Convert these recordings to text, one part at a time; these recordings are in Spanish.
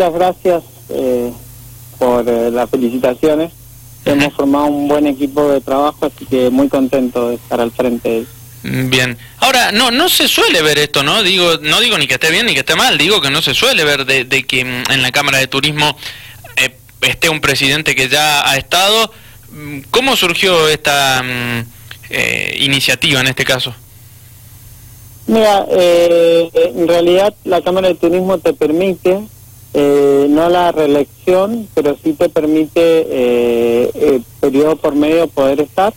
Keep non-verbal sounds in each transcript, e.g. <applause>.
muchas gracias eh, por eh, las felicitaciones. Hemos formado un buen equipo de trabajo, así que muy contento de estar al frente Bien. Ahora, no no se suele ver esto, ¿no? Digo, no digo ni que esté bien ni que esté mal, digo que no se suele ver de, de que mm, en la Cámara de Turismo eh, esté un presidente que ya ha estado. Mm, ¿Cómo surgió esta mm, eh, iniciativa en este caso? Mira, eh, en realidad la Cámara de Turismo te permite, eh, no la reelección, pero sí te permite eh, eh, periodo por medio poder estar.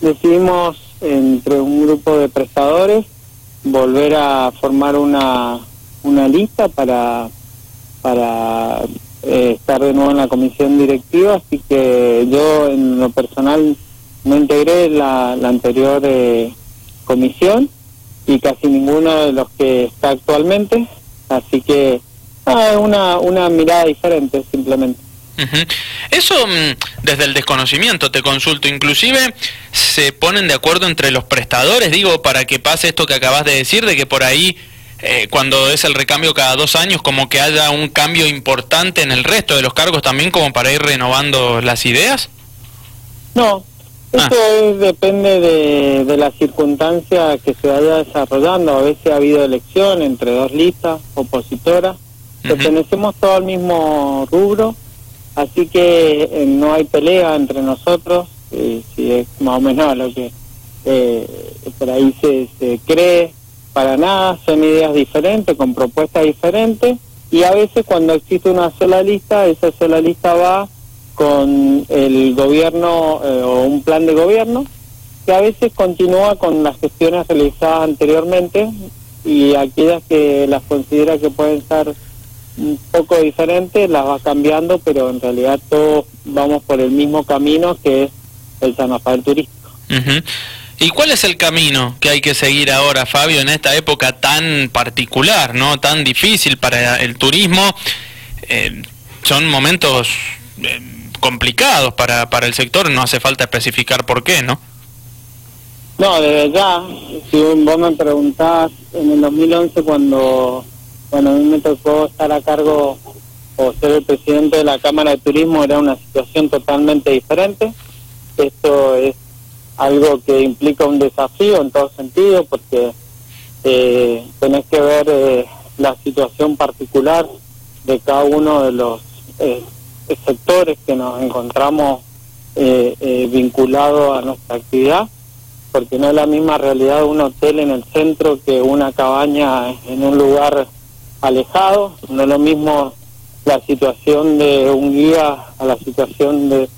Decidimos entre un grupo de prestadores volver a formar una, una lista para, para eh, estar de nuevo en la comisión directiva, así que yo en lo personal no integré la, la anterior eh, comisión y casi ninguno de los que está actualmente, así que ah, una, una mirada diferente simplemente. Eso mm, desde el desconocimiento te consulto, inclusive se ponen de acuerdo entre los prestadores, digo, para que pase esto que acabas de decir, de que por ahí eh, cuando es el recambio cada dos años, como que haya un cambio importante en el resto de los cargos también, como para ir renovando las ideas. No, eso Ah. es- depende de, de la circunstancia que se vaya desarrollando. A veces ha habido elección entre dos listas opositoras. Pertenecemos todos al mismo rubro, así que eh, no hay pelea entre nosotros, eh, si es más o menos lo que eh, por ahí se, se cree. Para nada, son ideas diferentes, con propuestas diferentes, y a veces cuando existe una sola lista, esa sola lista va con el gobierno eh, o un plan de gobierno que a veces continúa con las gestiones realizadas anteriormente y aquellas que las considera que pueden ser un poco diferentes las va cambiando, pero en realidad todos vamos por el mismo camino que es el San Rafael turístico. Ujú. ¿Y cuál es el camino que hay que seguir ahora, Fabio, en esta época tan particular, no tan difícil para el turismo? Eh, son momentos eh, complicados para, para el sector, no hace falta especificar por qué, ¿no? No, desde ya, si vos me preguntás en el 2011 cuando, cuando a mí me tocó estar a cargo o ser el presidente de la Cámara de Turismo, era una situación totalmente diferente. Esto es algo que implica un desafío en todo sentido porque eh, tenés que ver eh, la situación particular de cada uno de los eh, sectores que nos encontramos eh, eh, vinculados a nuestra actividad porque no es la misma realidad un hotel en el centro que una cabaña en un lugar alejado, no es lo mismo la situación de un guía a la situación de,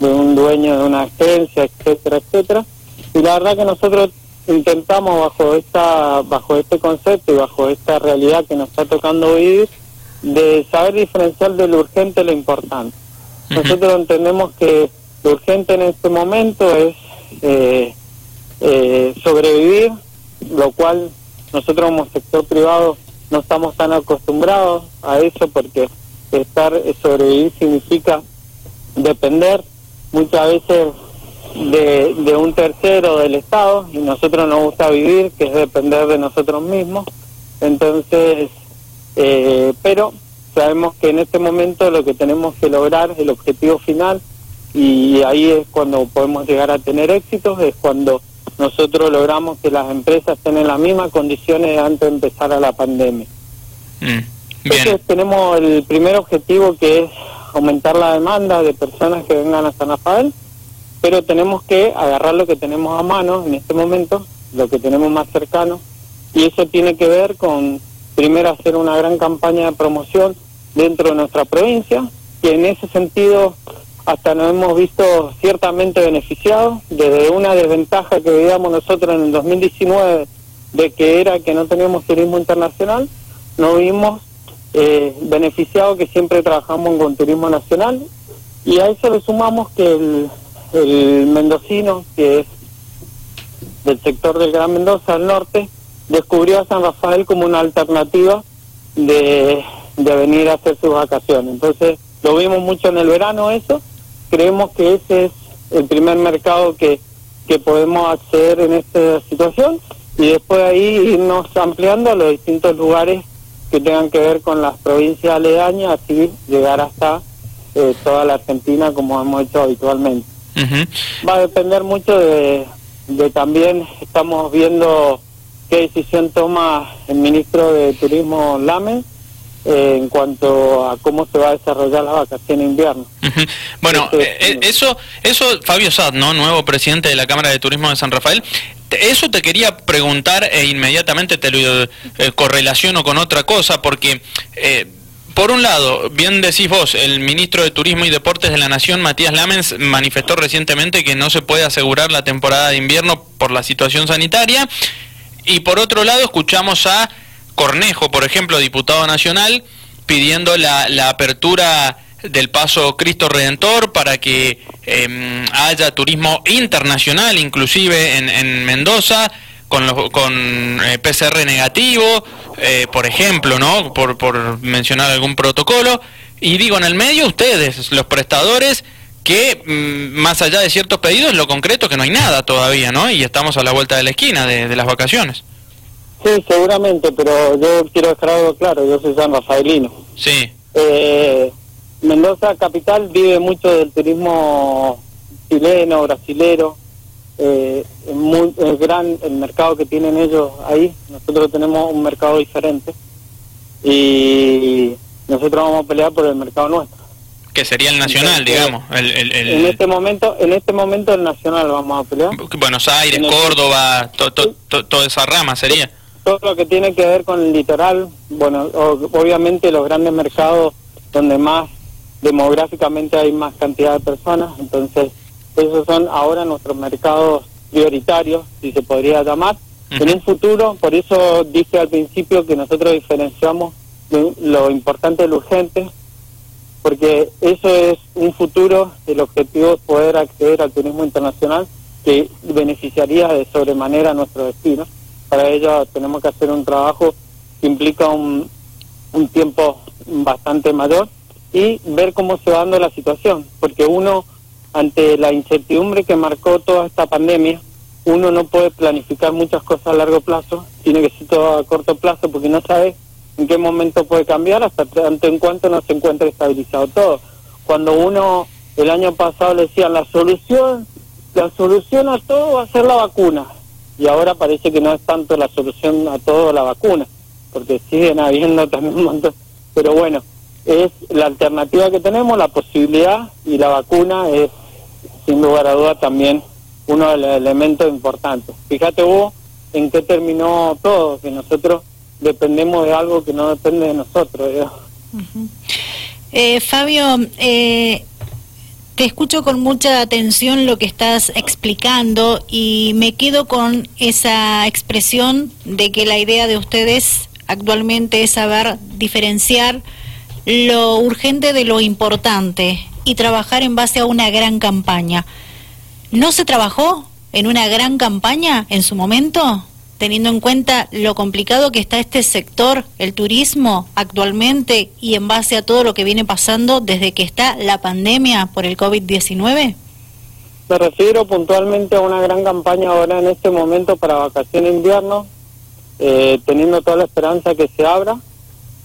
de un dueño de una agencia, etcétera, etcétera. Y la verdad que nosotros intentamos bajo esta bajo este concepto y bajo esta realidad que nos está tocando vivir de saber diferenciar de lo urgente lo importante. Nosotros entendemos que lo urgente en este momento es eh, eh, sobrevivir, lo cual nosotros como sector privado no estamos tan acostumbrados a eso porque estar eh, sobrevivir significa depender muchas veces de, un tercero del Estado y nosotros nos gusta vivir, que es depender de nosotros mismos. Entonces, eh, pero sabemos que en este momento lo que tenemos que lograr, el objetivo final, y ahí es cuando podemos llegar a tener éxitos, es cuando nosotros logramos que las empresas estén en las mismas condiciones antes de empezar a la pandemia. Mm, Entonces tenemos el primer objetivo que es aumentar la demanda de personas que vengan a San Rafael, pero tenemos que agarrar lo que tenemos a mano en este momento, lo que tenemos más cercano, y eso tiene que ver con primero hacer una gran campaña de promoción dentro de nuestra provincia, que en ese sentido hasta nos hemos visto ciertamente beneficiados desde una desventaja que veíamos nosotros en el 2019 de que era que no teníamos turismo internacional, nos vimos eh, beneficiados que siempre trabajamos con turismo nacional y a eso le sumamos que el, el mendocino, que es del sector del Gran Mendoza al norte, descubrió a San Rafael como una alternativa de, de venir a hacer sus vacaciones. Entonces lo vimos mucho en el verano eso, creemos que ese es el primer mercado que, que podemos acceder en esta situación y después ahí irnos ampliando a los distintos lugares que tengan que ver con las provincias aledañas, así llegar hasta eh, toda la Argentina como hemos hecho habitualmente. Va a depender mucho de, de también, estamos viendo qué decisión toma el ministro de Turismo Lame eh, en cuanto a cómo se va a desarrollar la vacación de invierno. Bueno, este, eh, eso, eso Fabio Sad, ¿no? Nuevo presidente de la Cámara de Turismo de San Rafael. Eso te quería preguntar e inmediatamente te lo eh, correlaciono con otra cosa, porque por un lado, bien decís vos, el ministro de Turismo y Deportes de la Nación, Matías Lamens, manifestó recientemente que no se puede asegurar la temporada de invierno por la situación sanitaria. Y por otro lado, escuchamos a Cornejo, por ejemplo, diputado nacional, pidiendo la, apertura del paso Cristo Redentor para que em, haya turismo internacional, inclusive en, Mendoza, con, con eh, PCR negativo, eh, por ejemplo, ¿no? Por, por mencionar algún protocolo. Y digo, en el medio, ustedes, los prestadores, que mm, más allá de ciertos pedidos, lo concreto que no hay nada todavía, ¿no? Y estamos a la vuelta de la esquina de las vacaciones. Sí, seguramente, pero yo quiero dejar algo claro, yo soy San Rafaelino. Sí. Eh, Mendoza capital vive mucho del turismo chileno, brasilero, eh, es muy gran el mercado que tienen ellos ahí, nosotros tenemos un mercado diferente y nosotros vamos a pelear por el mercado nuestro. Que sería el nacional, digamos. En este momento, en este momento el nacional vamos a pelear. Buenos Aires, Córdoba, toda esa rama sería todo lo que tiene que ver con el litoral, bueno, obviamente los grandes mercados donde más demográficamente hay más cantidad de personas, entonces esos son ahora nuestros mercados prioritarios, si se podría llamar. En un futuro, por eso dije al principio que nosotros diferenciamos lo importante de lo urgente, porque eso es un futuro, el objetivo es poder acceder al turismo internacional que beneficiaría de sobremanera a nuestro destino para ello tenemos que hacer un trabajo que implica un, un tiempo bastante mayor y ver cómo se va dando la situación, porque uno, ante la incertidumbre que marcó toda esta pandemia, uno no puede planificar muchas cosas a largo plazo, tiene que ser todo a corto plazo, porque no sabe en qué momento puede cambiar hasta tanto en cuanto no se encuentre estabilizado todo. Cuando uno el año pasado le decía la solución, la solución a todo va a ser la vacuna y ahora parece que no es tanto la solución a todo la vacuna, porque siguen habiendo <laughs> también un montón. Pero bueno, es la alternativa que tenemos, la posibilidad, y la vacuna es, sin lugar a duda, también uno de los elementos importantes. Fíjate vos en qué terminó todo, que nosotros dependemos de algo que no depende de nosotros. eh, Fabio, eh, te escucho con mucha atención lo que estás explicando y me quedo con esa expresión de que la idea de ustedes actualmente es saber diferenciar lo urgente de lo importante y trabajar en base a una gran campaña. ¿No se trabajó en una gran campaña en su momento? Teniendo en cuenta lo complicado que está este sector, el turismo actualmente y en base a todo lo que viene pasando desde que está la pandemia por el COVID-19? Me refiero puntualmente a una gran campaña ahora en este momento para vacaciones invierno, eh, teniendo toda la esperanza que se abra,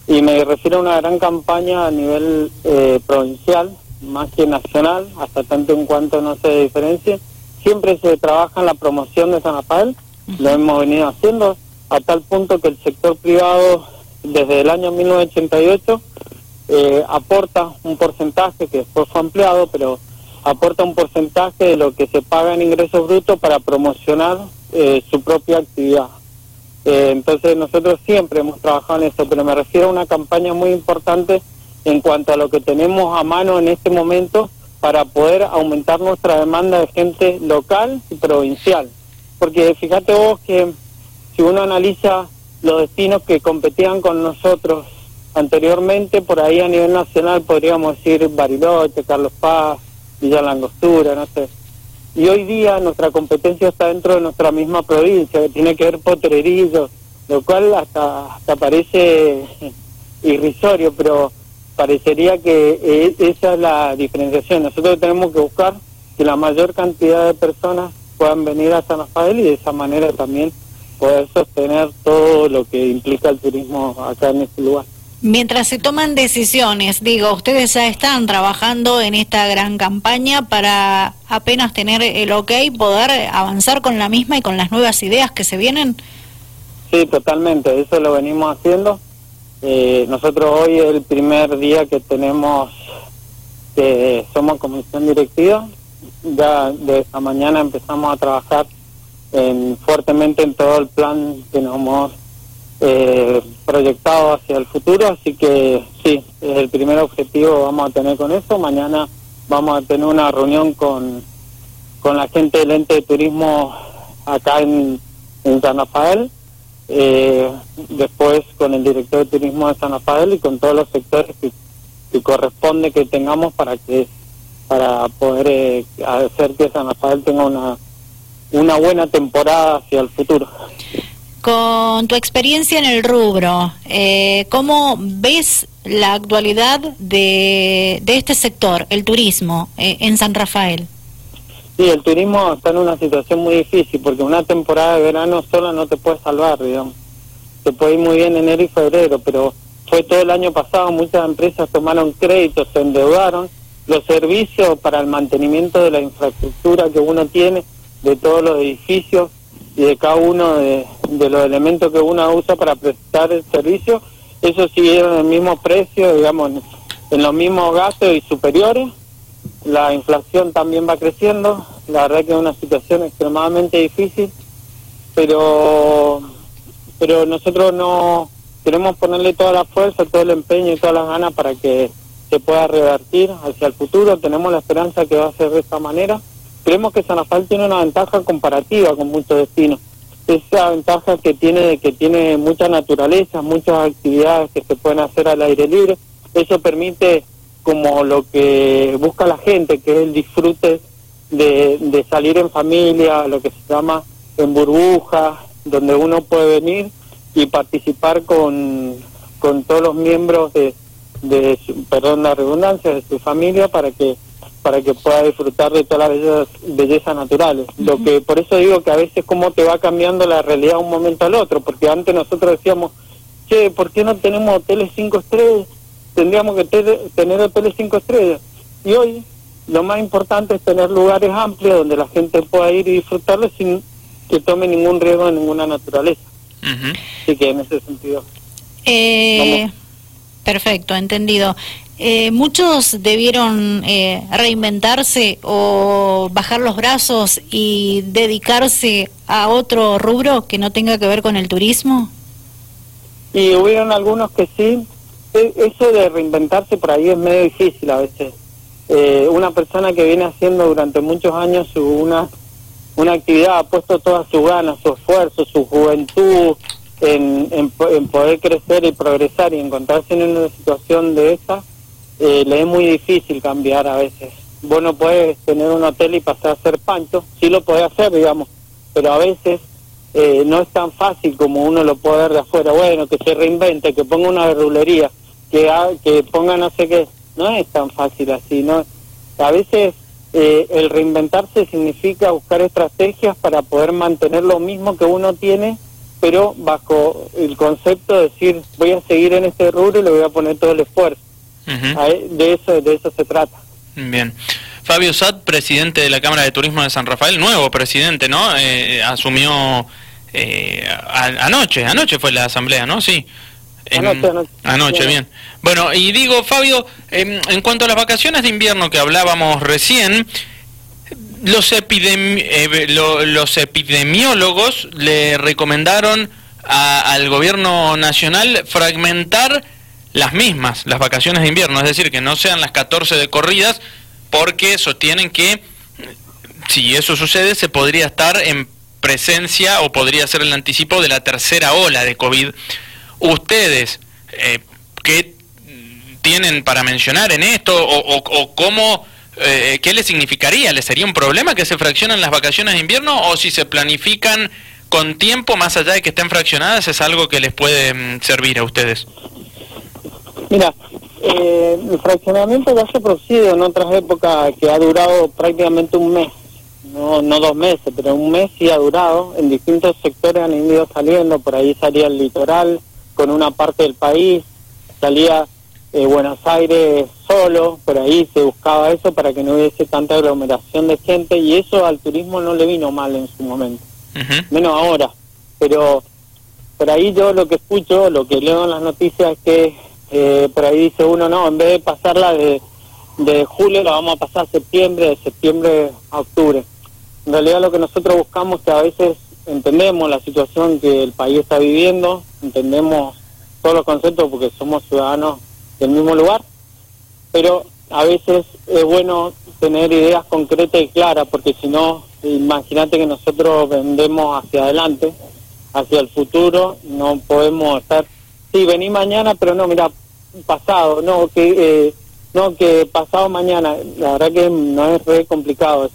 y me refiero a una gran campaña a nivel eh, provincial, más que nacional, hasta tanto en cuanto no se diferencie. Siempre se trabaja en la promoción de San Rafael, lo hemos venido haciendo a tal punto que el sector privado desde el año 1988 eh, aporta un porcentaje que después fue ampliado, pero aporta un porcentaje de lo que se paga en ingresos brutos para promocionar eh, su propia actividad. Eh, entonces nosotros siempre hemos trabajado en eso, pero me refiero a una campaña muy importante en cuanto a lo que tenemos a mano en este momento para poder aumentar nuestra demanda de gente local y provincial porque fíjate vos que si uno analiza los destinos que competían con nosotros anteriormente, por ahí a nivel nacional podríamos decir Bariloche, Carlos Paz, Villa Langostura, no sé. Y hoy día nuestra competencia está dentro de nuestra misma provincia, que tiene que ver potrerillo, lo cual hasta, hasta parece <laughs> irrisorio, pero parecería que e, esa es la diferenciación. Nosotros tenemos que buscar que la mayor cantidad de personas puedan venir a San Rafael y de esa manera también poder sostener todo lo que implica el turismo acá en este lugar. Mientras se toman decisiones, digo, ustedes ya están trabajando en esta gran campaña para apenas tener el ok, poder avanzar con la misma y con las nuevas ideas que se vienen. Sí, totalmente, eso lo venimos haciendo. Eh, nosotros hoy es el primer día que tenemos, que somos comisión directiva, ya de esta mañana empezamos a trabajar en, fuertemente en todo el plan que nos hemos eh, proyectado hacia el futuro, así que sí, es el primer objetivo vamos a tener con eso. Mañana vamos a tener una reunión con, con la gente del ente de turismo acá en, San Rafael, eh, después con el director de turismo de San Rafael y con todos los sectores que, que corresponde que tengamos para que para poder eh, hacer que San Rafael tenga una una buena temporada hacia el futuro. Con tu experiencia en el rubro, eh, ¿cómo ves la actualidad de, de este sector, el turismo, eh, en San Rafael? Sí, el turismo está en una situación muy difícil porque una temporada de verano sola no te puede salvar, digamos. Te puede ir muy bien enero y febrero, pero fue todo el año pasado, muchas empresas tomaron créditos, se endeudaron, los servicios para el mantenimiento de la infraestructura que uno tiene, de todos los edificios, y de cada uno de, los elementos que uno usa para prestar el servicio, eso siguieron el mismo precio, digamos, en los mismos gastos y superiores. La inflación también va creciendo, la verdad que es una situación extremadamente difícil, pero, pero nosotros no queremos ponerle toda la fuerza, todo el empeño y todas las ganas para que se pueda revertir hacia el futuro. Tenemos la esperanza que va a ser de esta manera creemos que San tiene una ventaja comparativa con muchos destinos. Esa ventaja que tiene que tiene mucha naturaleza, muchas actividades que se pueden hacer al aire libre. Eso permite como lo que busca la gente, que es el disfrute de, de salir en familia, lo que se llama en burbuja, donde uno puede venir y participar con, con todos los miembros de, de perdón la redundancia, de su familia para que para que pueda disfrutar de todas las bellezas, naturales. Lo que por eso digo que a veces cómo te va cambiando la realidad de un momento al otro, porque antes nosotros decíamos, che, ¿por qué no tenemos hoteles cinco estrellas? Tendríamos que tener hoteles cinco estrellas. Y hoy lo más importante es tener lugares amplios donde la gente pueda ir y disfrutarlo sin que tome ningún riesgo de ninguna naturaleza. Así que en ese sentido. Eh, perfecto, entendido. Eh, muchos debieron eh, reinventarse o bajar los brazos y dedicarse a otro rubro que no tenga que ver con el turismo. Y hubieron algunos que sí. E, eso de reinventarse por ahí es medio difícil a veces. Eh, una persona que viene haciendo durante muchos años su, una, una actividad, ha puesto todas sus ganas, su esfuerzo, su juventud en, en, poder crecer y progresar y encontrarse en una situación de esa eh, le es muy difícil cambiar a veces. Vos no puedes tener un hotel y pasar a ser pancho, sí lo podés hacer, digamos, pero a veces eh, no es tan fácil como uno lo puede ver de afuera. Bueno, que se reinvente, que ponga una verdulería, que, que ponga no sé qué. No es tan fácil así, ¿no? A veces eh, el reinventarse significa buscar estrategias para poder mantener lo mismo que uno tiene, pero bajo el concepto de decir, voy a seguir en este rubro y le voy a poner todo el esfuerzo de, eso, de eso se trata. Bien. Fabio Sad, presidente de la Cámara de Turismo de San Rafael, nuevo presidente, ¿no? Eh, asumió eh, anoche, anoche fue la asamblea, ¿no? Sí. anoche, bien. Bueno, y digo, Fabio, en, cuanto a las vacaciones de invierno que hablábamos recién, los, eh, los epidemiólogos le recomendaron al gobierno nacional fragmentar las mismas, las vacaciones de invierno, es decir, que no sean las 14 de corridas, porque sostienen que si eso sucede se podría estar en presencia o podría ser el anticipo de la tercera ola de COVID. Ustedes, eh, ¿qué tienen para mencionar en esto o, o, cómo, eh, qué les significaría? ¿Les sería un problema que se fraccionen las vacaciones de invierno o si se planifican con tiempo, más allá de que estén fraccionadas, es algo que les puede mm, servir a ustedes? Mira, eh, el fraccionamiento ya se producido en otras épocas que ha durado prácticamente un mes. no, no dos meses, pero un mes sí ha durado. En distintos sectores han ido saliendo, por ahí salía el litoral con una parte del país, salía eh, Buenos Aires solo, por ahí se buscaba eso para que no hubiese tanta aglomeración de gente y eso al turismo no le vino mal en su momento, menos ahora. Pero por ahí yo lo que escucho, lo que leo en las noticias es que eh, por ahí dice uno, no, en vez de pasarla de, de julio la vamos a pasar a septiembre, de septiembre a octubre. En realidad lo que nosotros buscamos que a veces entendemos la situación que el país está viviendo, entendemos todos los conceptos porque somos ciudadanos del mismo lugar, pero a veces es bueno tener ideas concretas y claras, porque si no, imagínate que nosotros vendemos hacia adelante, hacia el futuro, no podemos estar, sí, vení mañana, pero no, mira, pasado, no, que... Eh, no, que pasado mañana, la verdad que no es re complicado.